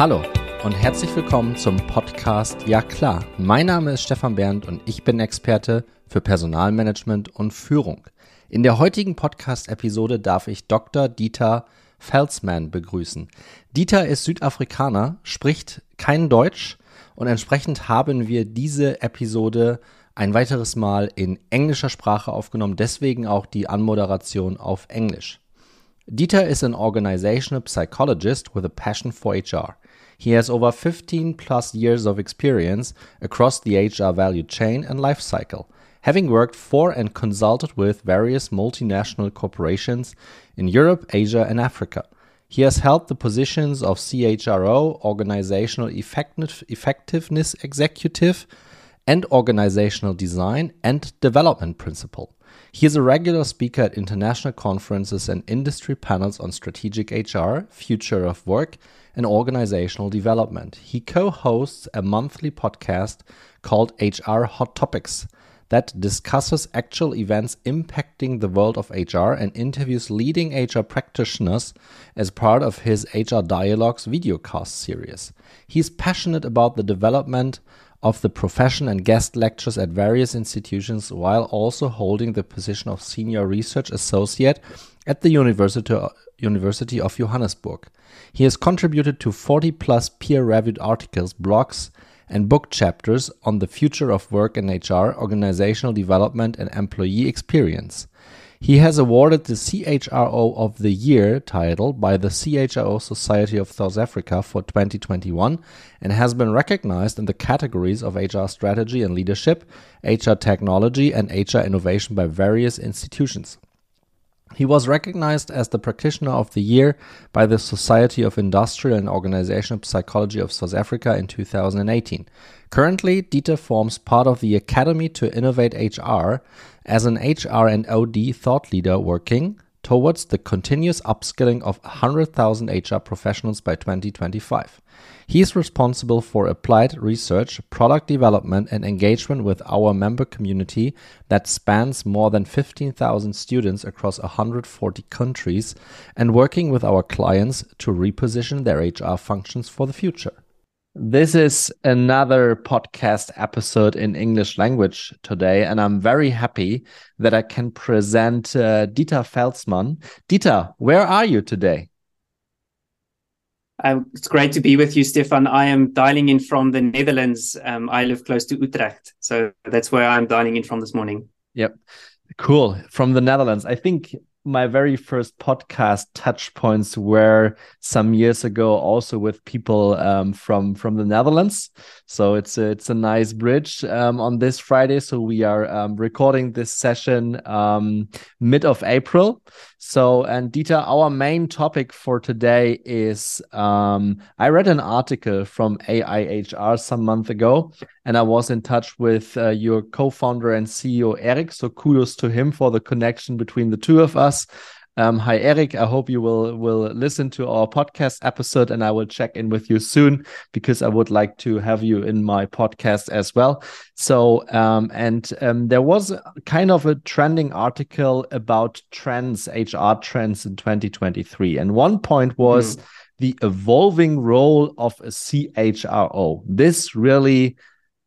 Hallo und herzlich willkommen zum Podcast Ja klar. Mein Name ist Stefan Berndt und ich bin Experte für Personalmanagement und Führung. In der heutigen Podcast-Episode darf ich Dr. Dieter Felsman begrüßen. Dieter ist Südafrikaner, spricht kein Deutsch und entsprechend haben wir diese Episode ein weiteres Mal in englischer Sprache aufgenommen, deswegen auch die Anmoderation auf Englisch. Dieter is an organizational psychologist with a passion for HR. He has over 15 plus years of experience across the HR value chain and life cycle, having worked for and consulted with various multinational corporations in Europe, Asia, and Africa. He has held the positions of CHRO, Organizational Effectiveness Executive, and Organizational Design and Development principal. He is a regular speaker at international conferences and industry panels on strategic HR, future of work, and organizational development. He co hosts a monthly podcast called HR Hot Topics that discusses actual events impacting the world of HR and interviews leading HR practitioners as part of his HR Dialogues videocast series. He's passionate about the development of the profession and guest lectures at various institutions while also holding the position of senior research associate at the University, University of Johannesburg. He has contributed to 40 plus peer reviewed articles, blogs, and book chapters on the future of work in HR, organizational development, and employee experience. He has awarded the CHRO of the Year title by the CHRO Society of South Africa for 2021 and has been recognized in the categories of HR strategy and leadership, HR technology, and HR innovation by various institutions. He was recognized as the Practitioner of the Year by the Society of Industrial and Organizational Psychology of South Africa in 2018. Currently, Dieter forms part of the Academy to Innovate HR as an HR and OD thought leader working towards the continuous upskilling of 100,000 HR professionals by 2025. He is responsible for applied research, product development, and engagement with our member community that spans more than 15,000 students across 140 countries and working with our clients to reposition their HR functions for the future. This is another podcast episode in English language today, and I'm very happy that I can present uh, Dieter Veldsman. Dieter, where are you today? Um, it's great to be with you, Stefan. I am dialing in from the Netherlands. Um, I live close to Utrecht, so that's where I'm dialing in from this morning. Yep, cool. From the Netherlands, I think my very first podcast touch points were some years ago also with people um, from from the netherlands. So it's a, it's a nice bridge um, on this friday. So we are um, recording this session um, mid of april so and dieter our main topic for today is um, i read an article from aihr some month ago and i was in touch with uh, your co-founder and ceo eric so kudos to him for the connection between the two of us. Um, hi, Eric. I hope you will will listen to our podcast episode, and I will check in with you soon because I would like to have you in my podcast as well. So, um, and um, there was kind of a trending article about trends, HR trends in 2023, and one point was mm. the evolving role of a CHRO. This really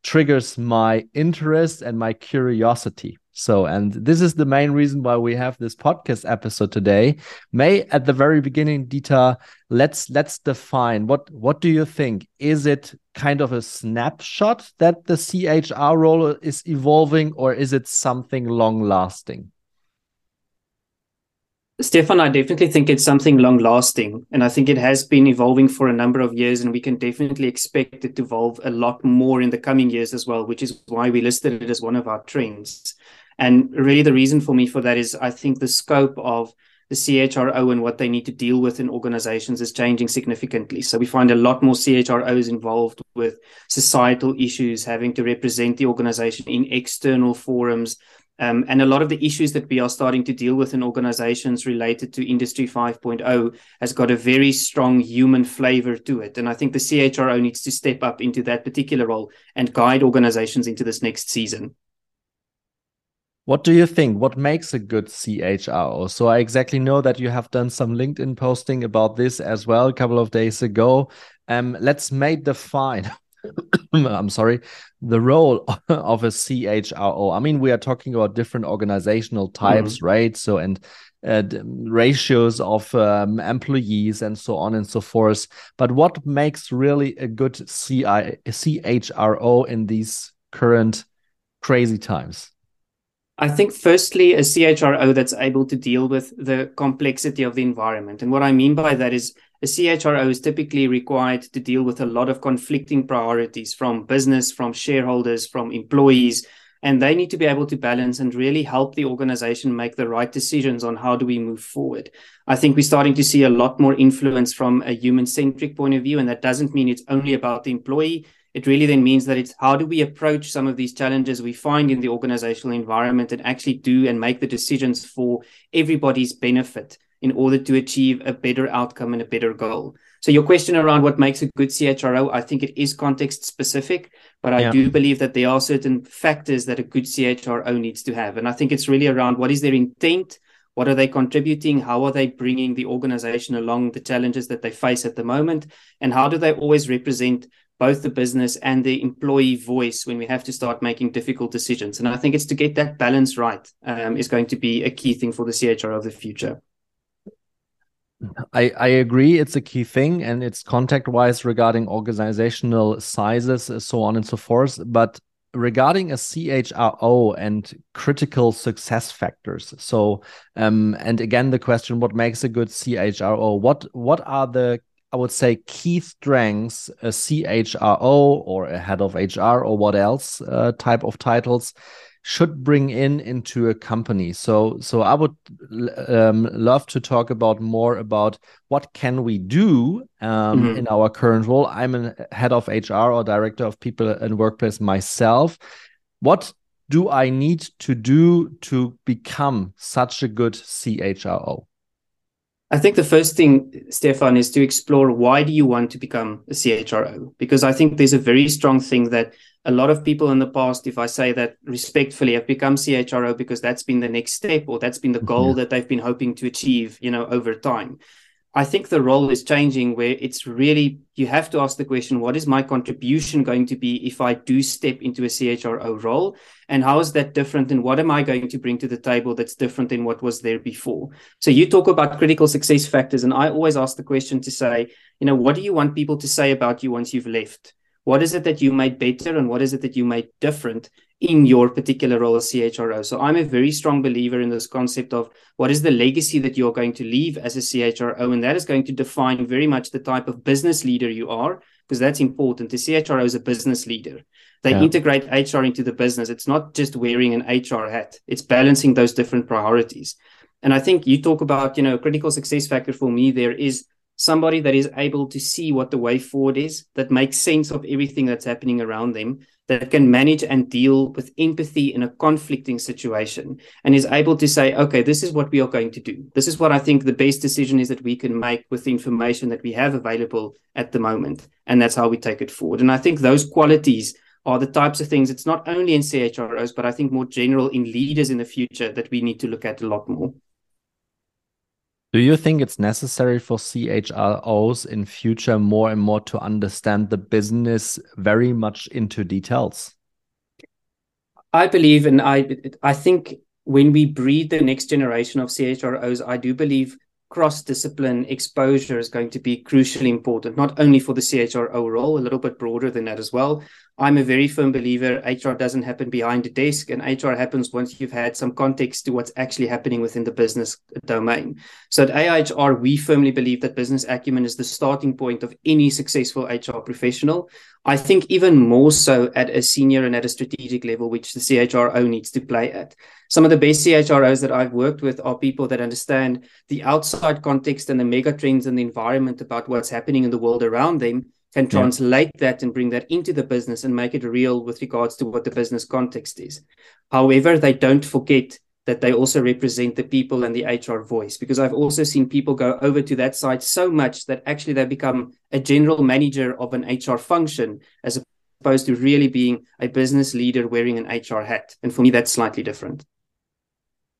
triggers my interest and my curiosity so, and this is the main reason why we have this podcast episode today. May at the very beginning, Dieter, let's let's define what what do you think? Is it kind of a snapshot that the CHR role is evolving, or is it something long lasting? Stefan, I definitely think it's something long lasting. And I think it has been evolving for a number of years, and we can definitely expect it to evolve a lot more in the coming years as well, which is why we listed it as one of our trends. And really, the reason for me for that is I think the scope of the CHRO and what they need to deal with in organizations is changing significantly. So we find a lot more CHROs involved with societal issues, having to represent the organization in external forums. Um, and a lot of the issues that we are starting to deal with in organizations related to Industry 5.0 has got a very strong human flavor to it. And I think the CHRO needs to step up into that particular role and guide organizations into this next season. What do you think? What makes a good CHRO? So I exactly know that you have done some LinkedIn posting about this as well a couple of days ago. Um, let's make define. I'm sorry, the role of a CHRO. I mean, we are talking about different organizational types, mm -hmm. right? So and uh, ratios of um, employees and so on and so forth. But what makes really a good CI CHRO in these current crazy times? I think, firstly, a CHRO that's able to deal with the complexity of the environment. And what I mean by that is a CHRO is typically required to deal with a lot of conflicting priorities from business, from shareholders, from employees. And they need to be able to balance and really help the organization make the right decisions on how do we move forward. I think we're starting to see a lot more influence from a human centric point of view. And that doesn't mean it's only about the employee it really then means that it's how do we approach some of these challenges we find in the organizational environment and actually do and make the decisions for everybody's benefit in order to achieve a better outcome and a better goal. So your question around what makes a good CHRO, I think it is context specific, but I yeah. do believe that there are certain factors that a good CHRO needs to have. And I think it's really around what is their intent, what are they contributing? How are they bringing the organization along the challenges that they face at the moment? And how do they always represent both the business and the employee voice when we have to start making difficult decisions. And I think it's to get that balance right um, is going to be a key thing for the CHRO of the future. I, I agree it's a key thing and it's contact wise regarding organizational sizes so on and so forth but regarding a chro and critical success factors so um and again the question what makes a good chro what what are the I would say key strengths a CHRO or a head of HR or what else uh, type of titles should bring in into a company. So so I would um, love to talk about more about what can we do um, mm -hmm. in our current role. I'm a head of HR or director of people and workplace myself. What do I need to do to become such a good CHRO? I think the first thing, Stefan, is to explore why do you want to become a CHRO? Because I think there's a very strong thing that a lot of people in the past, if I say that respectfully, have become CHRO because that's been the next step or that's been the goal yeah. that they've been hoping to achieve, you know, over time. I think the role is changing where it's really, you have to ask the question, what is my contribution going to be if I do step into a CHRO role? And how is that different? And what am I going to bring to the table that's different than what was there before? So you talk about critical success factors. And I always ask the question to say, you know, what do you want people to say about you once you've left? What is it that you made better and what is it that you made different in your particular role as CHRO? So I'm a very strong believer in this concept of what is the legacy that you're going to leave as a CHRO, and that is going to define very much the type of business leader you are, because that's important. The CHRO is a business leader. They yeah. integrate HR into the business. It's not just wearing an HR hat. It's balancing those different priorities. And I think you talk about, you know, critical success factor for me there is somebody that is able to see what the way forward is, that makes sense of everything that's happening around them, that can manage and deal with empathy in a conflicting situation, and is able to say, okay, this is what we are going to do. This is what I think the best decision is that we can make with the information that we have available at the moment. And that's how we take it forward. And I think those qualities are the types of things, it's not only in CHROs, but I think more general in leaders in the future that we need to look at a lot more. Do you think it's necessary for CHROs in future more and more to understand the business very much into details? I believe, and I, I think when we breed the next generation of CHROs, I do believe cross-discipline exposure is going to be crucially important, not only for the CHRO role, a little bit broader than that as well, I'm a very firm believer HR doesn't happen behind a desk and HR happens once you've had some context to what's actually happening within the business domain. So at AIHR, we firmly believe that business acumen is the starting point of any successful HR professional. I think even more so at a senior and at a strategic level, which the CHRO needs to play at. Some of the best CHROs that I've worked with are people that understand the outside context and the mega trends and the environment about what's happening in the world around them can translate yeah. that and bring that into the business and make it real with regards to what the business context is. However, they don't forget that they also represent the people and the HR voice because I've also seen people go over to that side so much that actually they become a general manager of an HR function as opposed to really being a business leader wearing an HR hat. And for me, that's slightly different.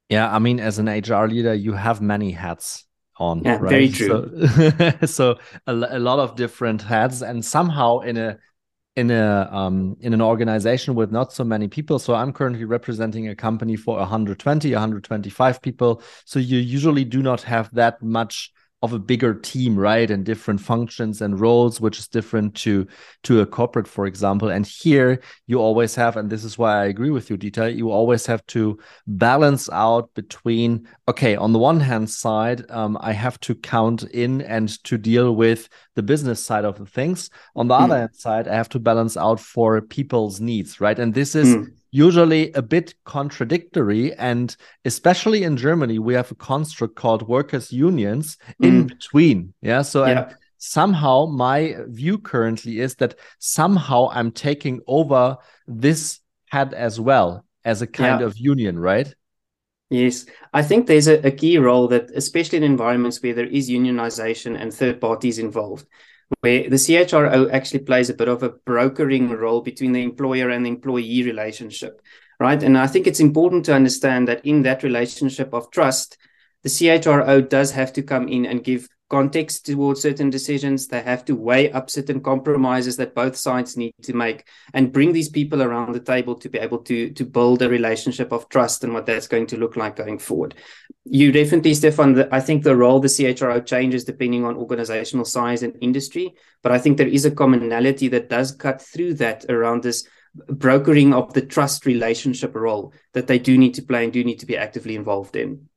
Yeah, I mean, as an HR leader, you have many hats on. Yeah, right? very true. So, so a, a, lot of different hats, and somehow in a in a um, in an organization with not so many people. So I'm currently representing a company for 120, 125 people. So you usually do not have that much of a bigger team right and different functions and roles which is different to to a corporate for example. And here you always have and this is why i agree with you Dieter you always have to balance out between okay on the one hand side um, i have to count in and to deal with the business side of the things. On the mm. other hand side i have to balance out for people's needs right? And this is mm usually a bit contradictory. And especially in Germany, we have a construct called workers' unions mm. in between. Yeah. So, yeah. and somehow my view currently is that somehow I'm taking over this head as well as a kind yeah. of union, right? Yes, I think there's a, a, key role that, especially in environments where there is unionization and third parties involved, where the CHRO actually plays a bit of a brokering role between the employer and the employee relationship, right? And I think it's important to understand that in that relationship of trust, the CHRO does have to come in and give context towards certain decisions. They have to weigh up certain compromises that both sides need to make and bring these people around the table to be able to, to build a relationship of trust and what that's going to look like going forward. You definitely, Stefan, I think the role the CHRO changes depending on organizational size and industry, but I think there is a commonality that does cut through that around this brokering of the trust relationship role that they do need to play and do need to be actively involved in.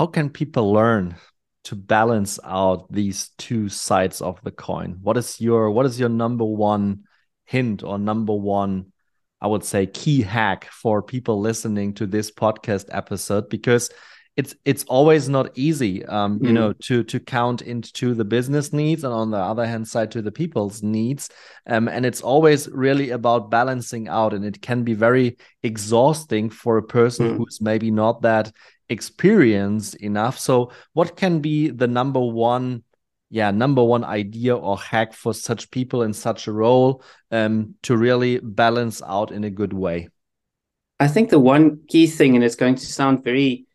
How can people learn to balance out these two sides of the coin what is your what is your number one hint or number one i would say key hack for people listening to this podcast episode because it's it's always not easy um mm. you know to to count into the business needs and on the other hand side to the people's needs um and it's always really about balancing out and it can be very exhausting for a person mm. who's maybe not that experience enough. So, what can be the number one, yeah, number one idea or hack for such people in such a role um, to really balance out in a good way? I think the one key thing, and it's going to sound very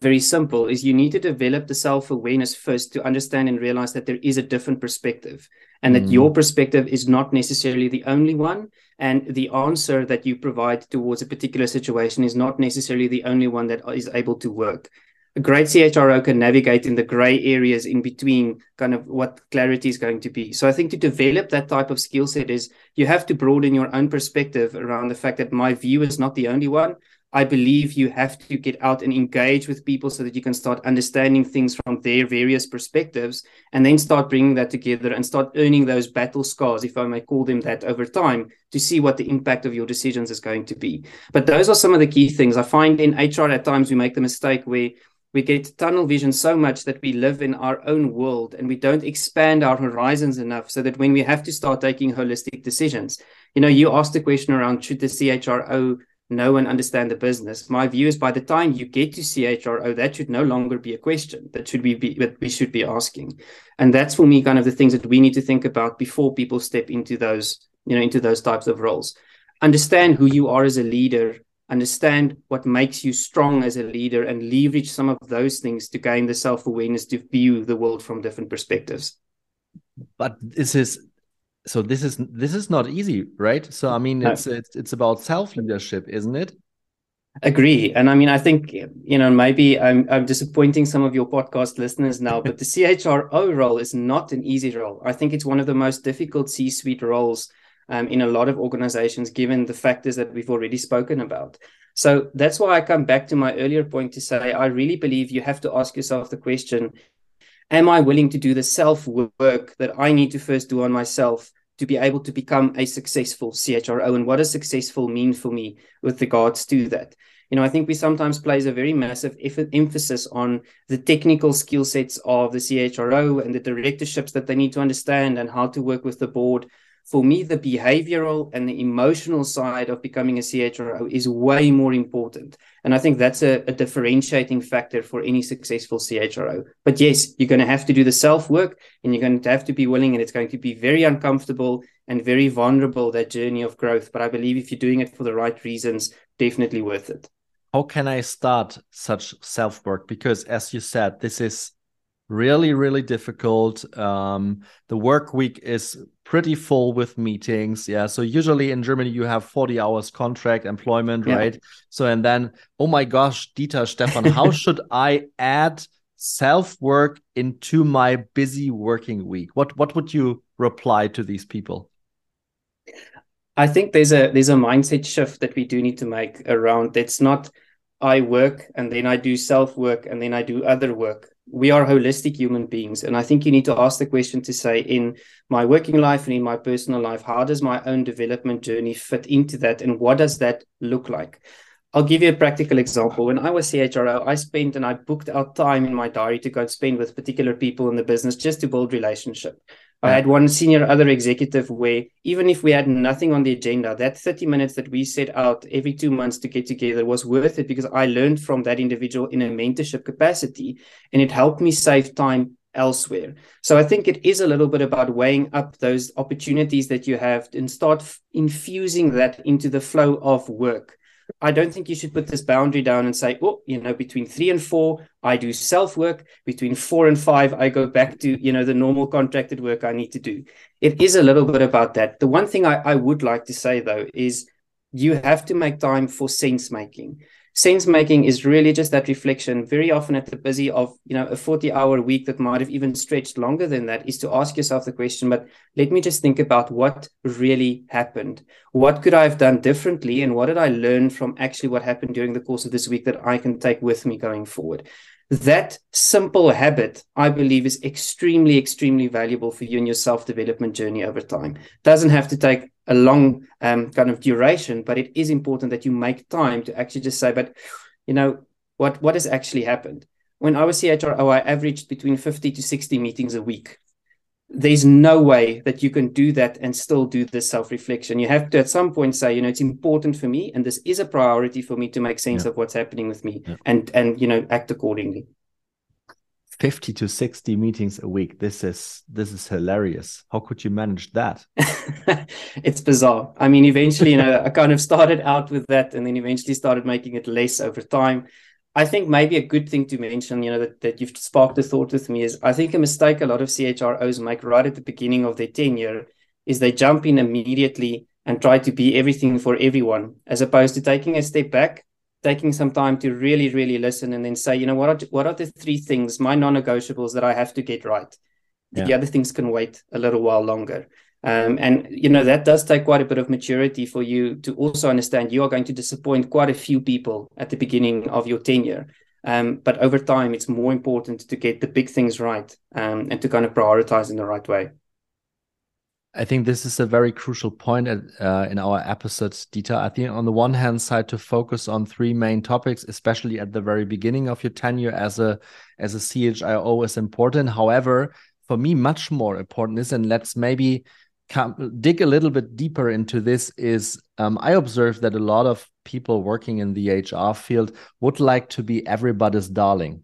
very simple is you need to develop the self-awareness first to understand and realize that there is a different perspective and that your mm. perspective is not necessarily the only one and the answer that you provide towards a particular situation is not necessarily the only one that is able to work a great CHRO can navigate in the gray areas in between kind of what clarity is going to be. So I think to develop that type of skill set is you have to broaden your own perspective around the fact that my view is not the only one. I believe you have to get out and engage with people so that you can start understanding things from their various perspectives and then start bringing that together and start earning those battle scars, if I may call them that, over time to see what the impact of your decisions is going to be. But those are some of the key things. I find in HR at times we make the mistake where we get tunnel vision so much that we live in our own world and we don't expand our horizons enough so that when we have to start taking holistic decisions, you know, you asked the question around should the CHRO know and understand the business. My view is by the time you get to CHRO, that should no longer be a question that should we be that we should be asking. And that's for me kind of the things that we need to think about before people step into those, you know, into those types of roles. Understand who you are as a leader, understand what makes you strong as a leader, and leverage some of those things to gain the self-awareness to view the world from different perspectives. But this is so this is this is not easy right? So i mean it's it's, it's about self leadership isn't it? Agree. And i mean i think you know maybe i'm i'm disappointing some of your podcast listeners now but the chro role is not an easy role. I think it's one of the most difficult c suite roles um, in a lot of organizations given the factors that we've already spoken about. So that's why i come back to my earlier point to say i really believe you have to ask yourself the question am I willing to do the self work that I need to first do on myself to be able to become a successful CHRO? And what does successful mean for me with regards to that? You know, I think we sometimes place a very massive emphasis on the technical skill sets of the CHRO and the directorships that they need to understand and how to work with the board for me, the behavioral and the emotional side of becoming a CHRO is way more important. And I think that's a, a, differentiating factor for any successful CHRO. But yes, you're going to have to do the self work and you're going to have to be willing, and it's going to be very uncomfortable and very vulnerable, that journey of growth. But I believe if you're doing it for the right reasons, definitely worth it. how can I start such self work? Because as you said, this is really really difficult. Um the work week is pretty full with meetings. Yeah so usually in germany you have 40 hours contract employment yeah. right? So and then oh my gosh dieter stefan how should i add self work into my busy working week? What what would you reply to these people? I think there's a there's a mindset shift that we do need to make around. It's not i work and then i do self work and then i do other work we are holistic human beings and i think you need to ask the question to say in my working life and in my personal life how does my own development journey fit into that and what does that look like I'll give you a practical example. When I was CHRO, I spent and I booked out time in my diary to go and spend with particular people in the business just to build relationship. I had one senior other executive where even if we had nothing on the agenda, that 30 minutes that we set out every two months to get together was worth it because I learned from that individual in a mentorship capacity and it helped me save time elsewhere. So I think it is a little bit about weighing up those opportunities that you have and start f- infusing that into the flow of work. I don't think you should put this boundary down and say, oh, you know, between three and four, I do self work. Between four and five, I go back to, you know, the normal contracted work I need to do. It is a little bit about that. The one thing I, I would like to say, though, is you have to make time for sense making sense making is really just that reflection. Very often at the busy of you know a 40 hour week that might have even stretched longer than that is to ask yourself the question but let me just think about what really happened. What could i have done differently and what did i learn from actually what happened during the course of this week that i can take with me going forward that simple habit i believe is extremely extremely valuable for you in your self development journey over time. Doesn't have to take a long um, kind of duration but it is important that you make time to actually just say but you know what what has actually happened? When i was chro i averaged between 50 to 60 meetings a week there's no way that you can do that and still do this self reflection. You have to at some point say, you know, it's important for me and this is a priority for me to make sense yeah. of what's happening with me yeah. and and you know act accordingly. 50 to 60 meetings a week. This is this is hilarious. How could you manage that? it's bizarre. I mean, eventually, you know, I kind of started out with that and then eventually started making it less over time. I think maybe a good thing to mention, you know, that, that you've sparked a thought with me is I think a mistake a lot of CHROs make right at the beginning of their tenure is they jump in immediately and try to be everything for everyone, as opposed to taking a step back, taking some time to really, really listen and then say, you know, what are, what are the three things, my non negotiables that I have to get right? Yeah. The other things can wait a little while longer. Um, and you know that does take quite a bit of maturity for you to also understand you are going to disappoint quite a few people at the beginning of your tenure. Um, but over time, it's more important to get the big things right um, and to kind of prioritize in the right way. I think this is a very crucial point at, uh, in our episodes, Dieter. I think on the one hand side to focus on three main topics, especially at the very beginning of your tenure as a as a CHRO is important. However, for me, much more important is, and let's maybe come, dig a little bit deeper into this is um, I observe that a lot of people working in the HR field would like to be everybody's darling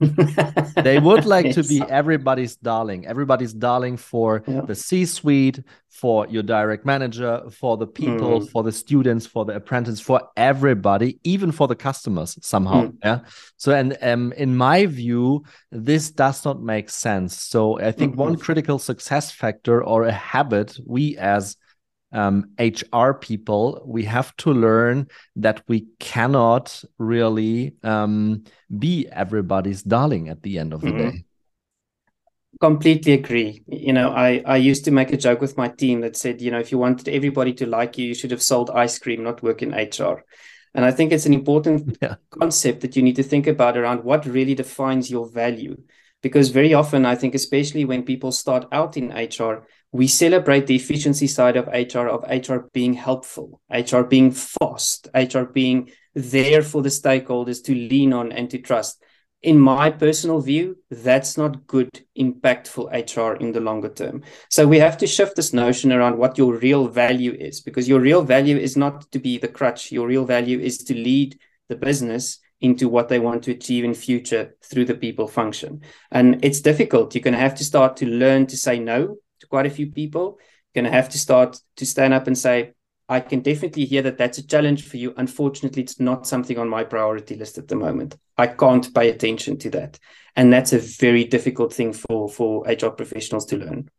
they would like to be everybody's darling, everybody's darling for yeah. the C suite, for your direct manager, for the people, mm. for the students, for the apprentices, for everybody, even for the customers somehow. Mm. Yeah. So, and um, in my view, this does not make sense. So, I think mm -hmm. one critical success factor or a habit we as um, HR people, we have to learn that we cannot really um, be everybody's darling at the end of the mm -hmm. day. Completely agree. You know, I, I used to make a joke with my team that said, you know, if you wanted everybody to like you, you should have sold ice cream, not work in HR. And I think it's an important yeah. concept that you need to think about around what really defines your value. Because very often, I think, especially when people start out in HR, we celebrate the efficiency side of HR, of HR being helpful, HR being fast, HR being there for the stakeholders to lean on and to trust. In my personal view, that's not good, impactful HR in the longer term. So we have to shift this notion around what your real value is, because your real value is not to be the crutch. Your real value is to lead the business into what they want to achieve in future through the people function. And it's difficult. You're going to have to start to learn to say no to quite a few people. You're going to have to start to stand up and say, I can definitely hear that that's a challenge for you. Unfortunately, it's not something on my priority list at the moment. I can't pay attention to that. And that's a very difficult thing for, for HR professionals to learn.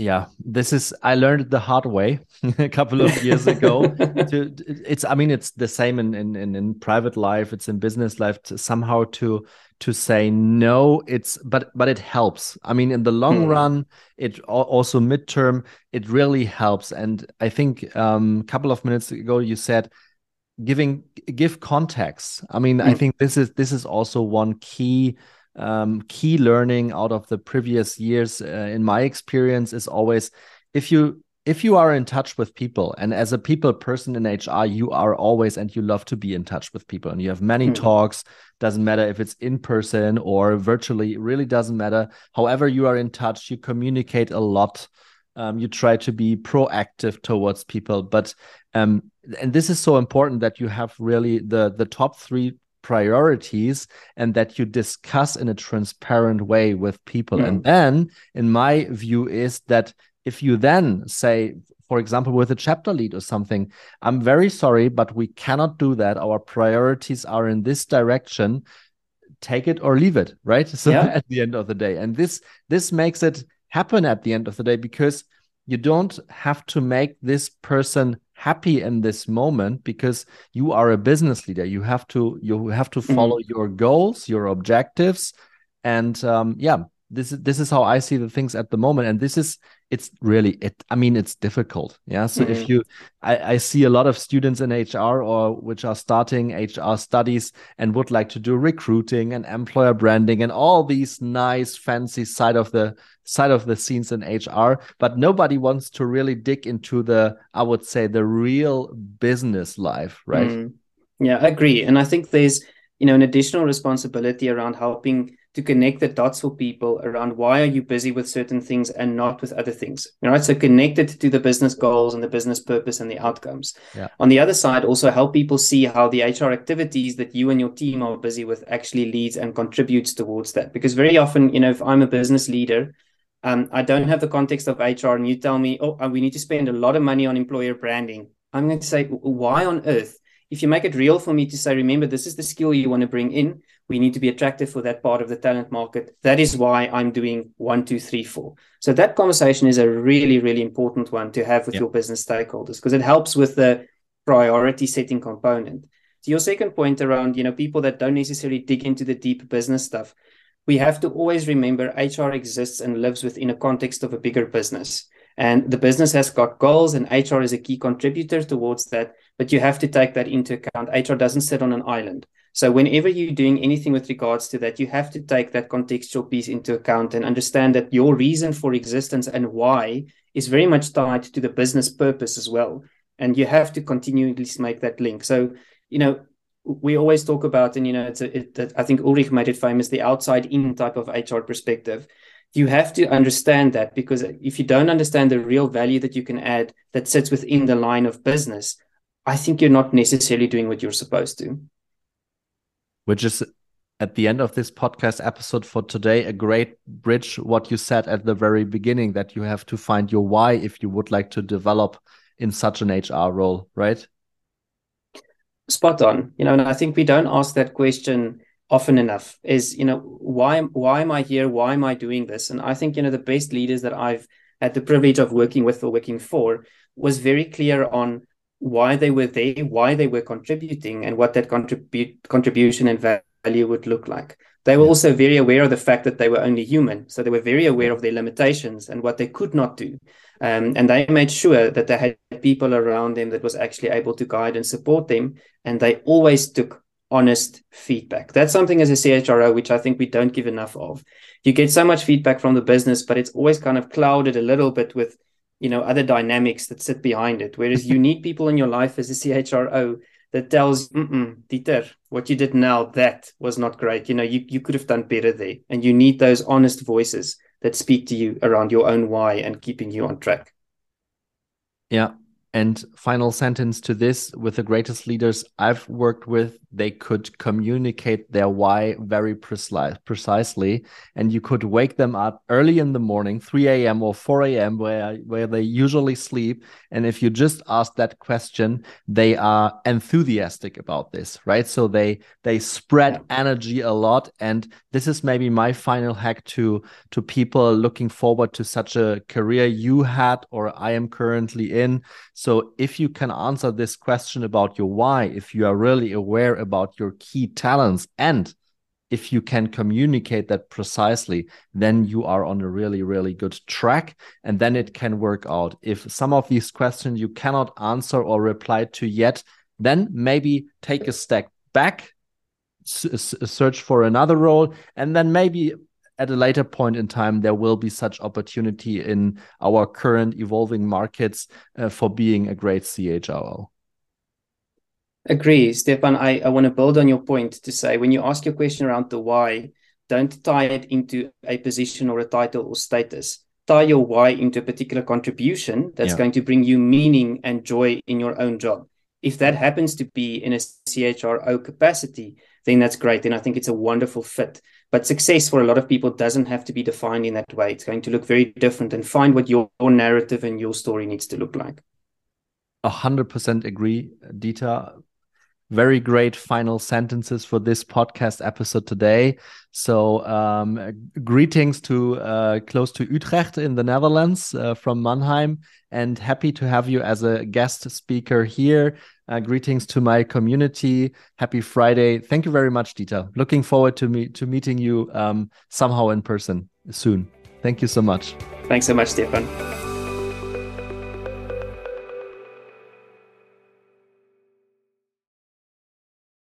Yeah, this is I learned the hard way a couple of years ago. to, it's I mean it's the same in, in in private life, it's in business life to somehow to to say no it's but but it helps i mean in the long mm. run it also midterm it really helps and i think um, a couple of minutes ago you said giving give context i mean mm. i hmm. think this is this is also one key um, key learning out of the previous years uh, in my experience is always if you if you are in touch with people and as a people person in hr you are always and you love to be in touch with people and you have many mm. talks doesn't matter if it's in person or virtually it really doesn't matter however you are in touch you communicate a lot um, you try to be proactive towards people but um, and this is so important that you have really the the top three priorities and that you discuss in a transparent way with people mm. and then in my view is that if you then say for example with a chapter lead or something i'm very sorry but we cannot do that. Our priorities are in this direction. Take it or leave it right? So yeah. at the end of the day. And this this makes it happen at the end of the day because you don't have to make this person happy in this moment because you are a business leader. You have to you have to mm-hmm. follow mm your goals your objectives. And um, yeah this is this is how I see the things at the moment, and this is it's really it. I mean, it's difficult. Yeah. So mm-hmm. if you, I, I see a lot of students in HR or which are starting HR studies and would like to do recruiting and employer branding and all these nice fancy side of the side of the scenes in HR, but nobody wants to really dig into the I would say the real business life, right? Mm. Yeah, I agree, and I think there's you know an additional responsibility around helping to connect the dots for people around why are you busy with certain things and not with other things right so connected to the business goals and the business purpose and the outcomes yeah. on the other side also help people see how the hr activities that you and your team are busy with actually leads and contributes towards that because very often you know if i'm a business leader um, I don't have the context of HR, and you tell me, oh, uh, we need to spend a lot of money on employer branding. I'm going to say, why on earth if you make it real for me to say, remember, this is the skill you want to bring in, we need to be attractive for that part of the talent market. That is why I'm doing one, two, three, four. So that conversation is a really, really important one to have with your business stakeholders because it helps with the priority setting component. To your second point around, you know, people that don't necessarily dig into the deep business stuff, we have to always remember HR exists and lives within a context of a bigger business. And the business has got goals, and HR is a key contributor towards that. But you have to take that into account. HR doesn't sit on an island. So, whenever you're doing anything with regards to that, you have to take that contextual piece into account and understand that your reason for existence and why is very much tied to the business purpose as well. And you have to continually make that link. So, you know, we always talk about, and you know, it's a, it, I think Ulrich made it famous, the outside in type of HR perspective you have to understand that because if you don't understand the real value that you can add that sits within the line of business, I think you're not necessarily doing what you're supposed to. Which is at the end of this podcast episode for today a great bridge what you said at the very beginning that you have to find your why if you would like to develop in such an HR role, right? Spot on. You know, and I think we don't ask that question often enough is you know why why am i here why am i doing this and i think you know the best leaders that i've had the privilege of working with or working for was very clear on why they were there why they were contributing and what that contribute contribution and value would look like they were also very aware of the fact that they were only human so they were very aware of their limitations and what they could not do um, and they made sure that they had people around them that was actually able to guide and support them and they always took honest feedback. That's something as a CHRO, which I think we don't give enough of. You get so much feedback from the business, but it's always kind of clouded a little bit with, you know, other dynamics that sit behind it. Whereas you need people in your life as a CHRO that tells, Dieter, what you did now, that was not great. You know, you, you could have done better there. And you need those honest voices that speak to you around your own why and keeping you on track. Yeah, And final sentence to this with the greatest leaders I've worked with, they could communicate their why very precise, precisely. And you could wake them up early in the morning, 3 a.m. or 4 a.m., where, where they usually sleep. And if you just ask that question, they are enthusiastic about this, right? So they they spread energy a lot. And this is maybe my final hack to, to people looking forward to such a career you had or I am currently in so if you can answer this question about your why, if you are really aware about your key talents and if you can communicate that precisely, then you are on a really, really good track. And then it can work out. If some of these questions you cannot answer or reply to yet, then maybe take a step back, search for another role, and then maybe at a later point in time, there will be such opportunity in our current evolving markets uh, for being a great CHRO. Agree, Stefan. I, I want to build on your point to say when you ask your question around the why, don't tie it into a position or a title or status. Tie your why into a particular contribution that's yeah. going to bring you meaning and joy in your own job. If that happens to be in a CHRO capacity, then that's great. And I think it's a wonderful fit. But success for a lot of people doesn't have to be defined in that way. It's going to look very different and find what your, your narrative and your story needs to look like. A hundred percent agree, Dieter. Very great final sentences for this podcast episode today. So, um, greetings to uh, close to Utrecht in the Netherlands uh, from Mannheim, and happy to have you as a guest speaker here. Uh, greetings to my community. Happy Friday. Thank you very much, Dieter. Looking forward to me to meeting you um, somehow in person soon. Thank you so much. Thanks so much, Stefan.